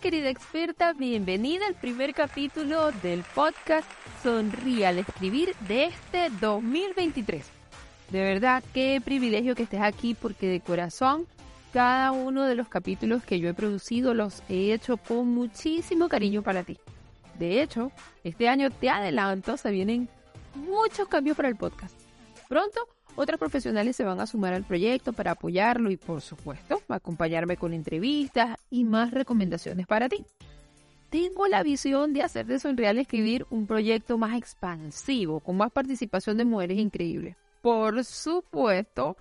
Querida experta, bienvenida al primer capítulo del podcast Sonríe al escribir de este 2023. De verdad, qué privilegio que estés aquí porque de corazón cada uno de los capítulos que yo he producido los he hecho con muchísimo cariño para ti. De hecho, este año te adelanto, se vienen muchos cambios para el podcast. Pronto otras profesionales se van a sumar al proyecto para apoyarlo y, por supuesto, acompañarme con entrevistas y más recomendaciones para ti. Tengo la visión de hacer de Sonreal Escribir un proyecto más expansivo, con más participación de mujeres increíbles. Por supuesto,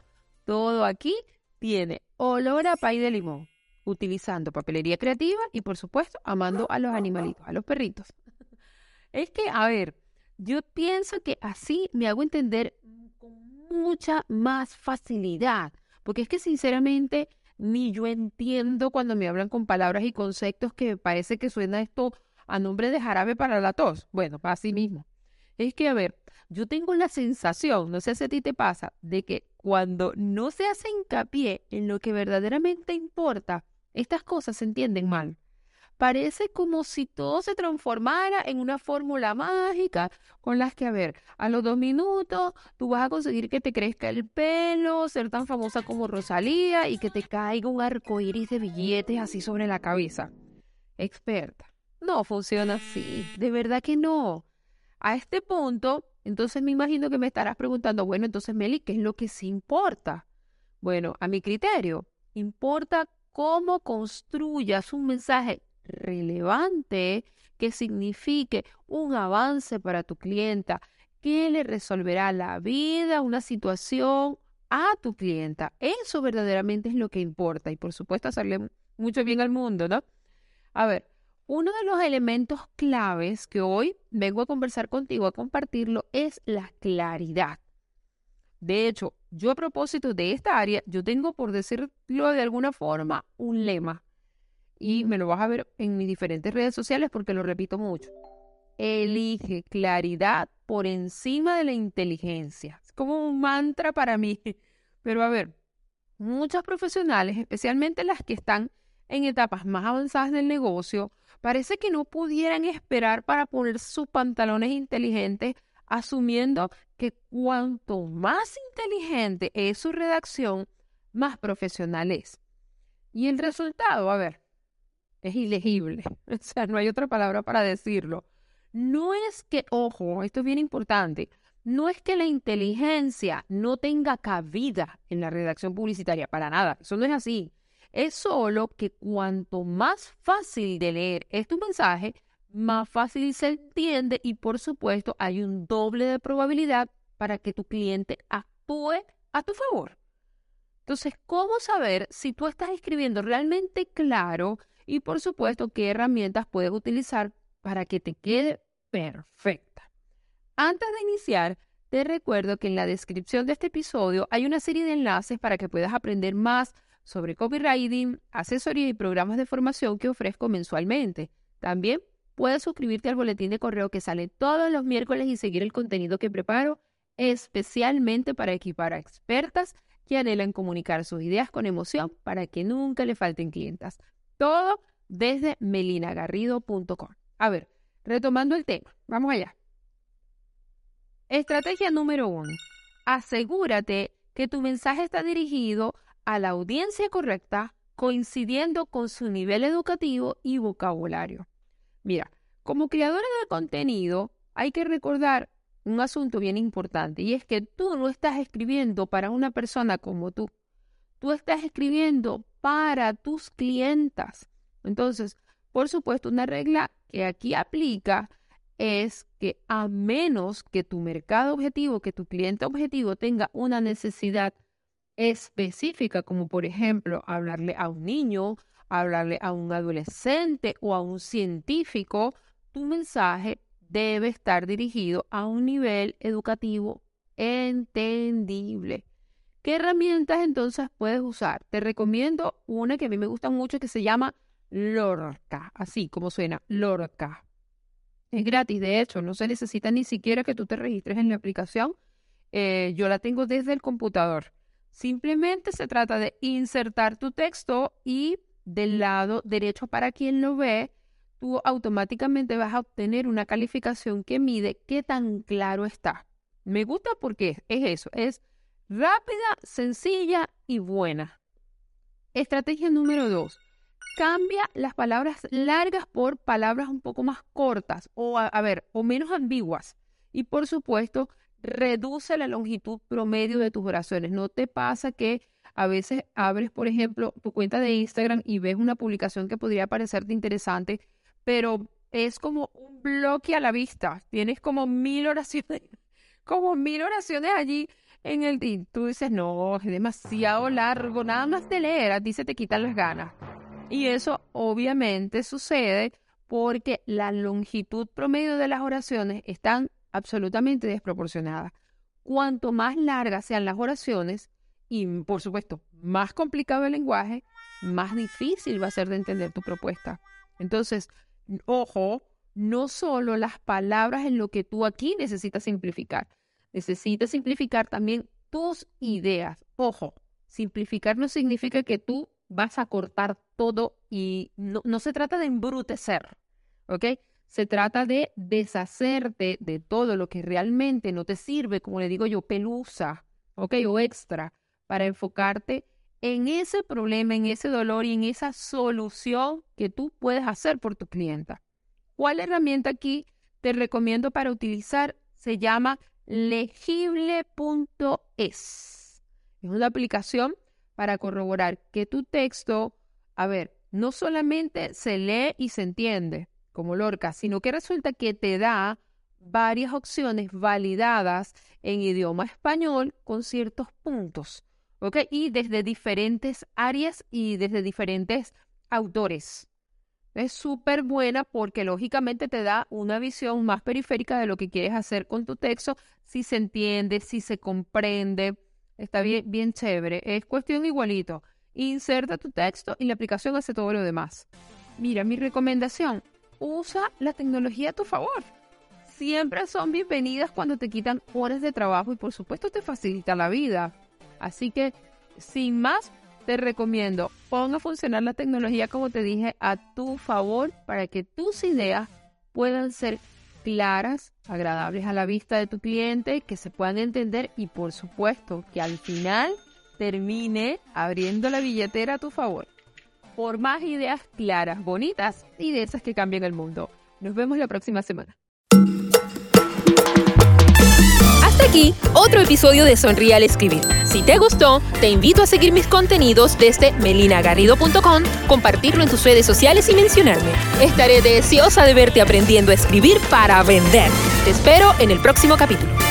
todo aquí tiene olor a pay de limón, utilizando papelería creativa y, por supuesto, amando a los animalitos, a los perritos. Es que, a ver, yo pienso que así me hago entender mucha más facilidad, porque es que sinceramente ni yo entiendo cuando me hablan con palabras y conceptos que parece que suena esto a nombre de jarabe para la tos. Bueno, así mismo. Es que, a ver, yo tengo la sensación, no sé si a ti te pasa, de que cuando no se hace hincapié en lo que verdaderamente importa, estas cosas se entienden mal. Parece como si todo se transformara en una fórmula mágica con las que, a ver, a los dos minutos tú vas a conseguir que te crezca el pelo, ser tan famosa como Rosalía y que te caiga un arco iris de billetes así sobre la cabeza. Experta. No funciona así. De verdad que no. A este punto, entonces me imagino que me estarás preguntando, bueno, entonces Meli, ¿qué es lo que sí importa? Bueno, a mi criterio, importa cómo construyas un mensaje relevante que signifique un avance para tu clienta, que le resolverá la vida, una situación a tu clienta. Eso verdaderamente es lo que importa y por supuesto hacerle mucho bien al mundo, ¿no? A ver, uno de los elementos claves que hoy vengo a conversar contigo, a compartirlo, es la claridad. De hecho, yo a propósito de esta área, yo tengo, por decirlo de alguna forma, un lema y me lo vas a ver en mis diferentes redes sociales porque lo repito mucho. Elige claridad por encima de la inteligencia. Es como un mantra para mí. Pero a ver, muchos profesionales, especialmente las que están en etapas más avanzadas del negocio, parece que no pudieran esperar para poner sus pantalones inteligentes, asumiendo que cuanto más inteligente es su redacción, más profesional es. Y el resultado, a ver, es ilegible. O sea, no hay otra palabra para decirlo. No es que, ojo, esto es bien importante, no es que la inteligencia no tenga cabida en la redacción publicitaria, para nada, eso no es así. Es solo que cuanto más fácil de leer es tu mensaje, más fácil se entiende y por supuesto hay un doble de probabilidad para que tu cliente actúe a tu favor. Entonces, ¿cómo saber si tú estás escribiendo realmente claro y por supuesto qué herramientas puedes utilizar para que te quede perfecta. Antes de iniciar, te recuerdo que en la descripción de este episodio hay una serie de enlaces para que puedas aprender más sobre copywriting, asesoría y programas de formación que ofrezco mensualmente. También puedes suscribirte al boletín de correo que sale todos los miércoles y seguir el contenido que preparo especialmente para equipar a expertas que anhelan comunicar sus ideas con emoción para que nunca le falten clientas. Todo desde melinagarrido.com. A ver, retomando el tema, vamos allá. Estrategia número uno. Asegúrate que tu mensaje está dirigido a la audiencia correcta, coincidiendo con su nivel educativo y vocabulario. Mira, como creadora de contenido, hay que recordar un asunto bien importante y es que tú no estás escribiendo para una persona como tú. Tú estás escribiendo para tus clientas. Entonces, por supuesto, una regla que aquí aplica es que a menos que tu mercado objetivo, que tu cliente objetivo tenga una necesidad específica, como por ejemplo hablarle a un niño, hablarle a un adolescente o a un científico, tu mensaje debe estar dirigido a un nivel educativo entendible. ¿Qué herramientas entonces puedes usar? Te recomiendo una que a mí me gusta mucho que se llama Lorca, así como suena, Lorca. Es gratis, de hecho, no se necesita ni siquiera que tú te registres en la aplicación. Eh, yo la tengo desde el computador. Simplemente se trata de insertar tu texto y del lado derecho para quien lo ve, tú automáticamente vas a obtener una calificación que mide qué tan claro está. Me gusta porque es eso, es rápida, sencilla y buena. Estrategia número dos. Cambia las palabras largas por palabras un poco más cortas o, a ver, o menos ambiguas. Y por supuesto, reduce la longitud promedio de tus oraciones. No te pasa que a veces abres, por ejemplo, tu cuenta de Instagram y ves una publicación que podría parecerte interesante, pero es como un bloque a la vista. Tienes como mil oraciones, como mil oraciones allí en el y tú dices, no, es demasiado largo, nada más de leer, a ti se te quitan las ganas. Y eso obviamente sucede porque la longitud promedio de las oraciones están absolutamente desproporcionada. Cuanto más largas sean las oraciones y, por supuesto, más complicado el lenguaje, más difícil va a ser de entender tu propuesta. Entonces, ojo, no solo las palabras en lo que tú aquí necesitas simplificar, necesitas simplificar también tus ideas. Ojo, simplificar no significa que tú vas a cortar todo y no, no se trata de embrutecer, ¿ok? Se trata de deshacerte de todo lo que realmente no te sirve, como le digo yo, pelusa, ¿ok? O extra, para enfocarte en ese problema, en ese dolor y en esa solución que tú puedes hacer por tu clienta. ¿Cuál herramienta aquí te recomiendo para utilizar? Se llama legible.es. Es una aplicación para corroborar que tu texto, a ver, no solamente se lee y se entiende, como Lorca, sino que resulta que te da varias opciones validadas en idioma español con ciertos puntos, ¿ok? Y desde diferentes áreas y desde diferentes autores. Es súper buena porque lógicamente te da una visión más periférica de lo que quieres hacer con tu texto, si se entiende, si se comprende. Está bien, bien chévere. Es cuestión igualito. Inserta tu texto y la aplicación hace todo lo demás. Mira, mi recomendación, usa la tecnología a tu favor. Siempre son bienvenidas cuando te quitan horas de trabajo y por supuesto te facilita la vida. Así que, sin más, te recomiendo, pon a funcionar la tecnología como te dije a tu favor para que tus ideas puedan ser claras, agradables a la vista de tu cliente, que se puedan entender y por supuesto que al final termine abriendo la billetera a tu favor por más ideas claras, bonitas y de esas que cambian el mundo. Nos vemos la próxima semana. Hasta aquí otro episodio de Sonríe al Escribir. Si te gustó, te invito a seguir mis contenidos desde melinagarrido.com, compartirlo en tus redes sociales y mencionarme. Estaré deseosa de verte aprendiendo a escribir para vender. Te espero en el próximo capítulo.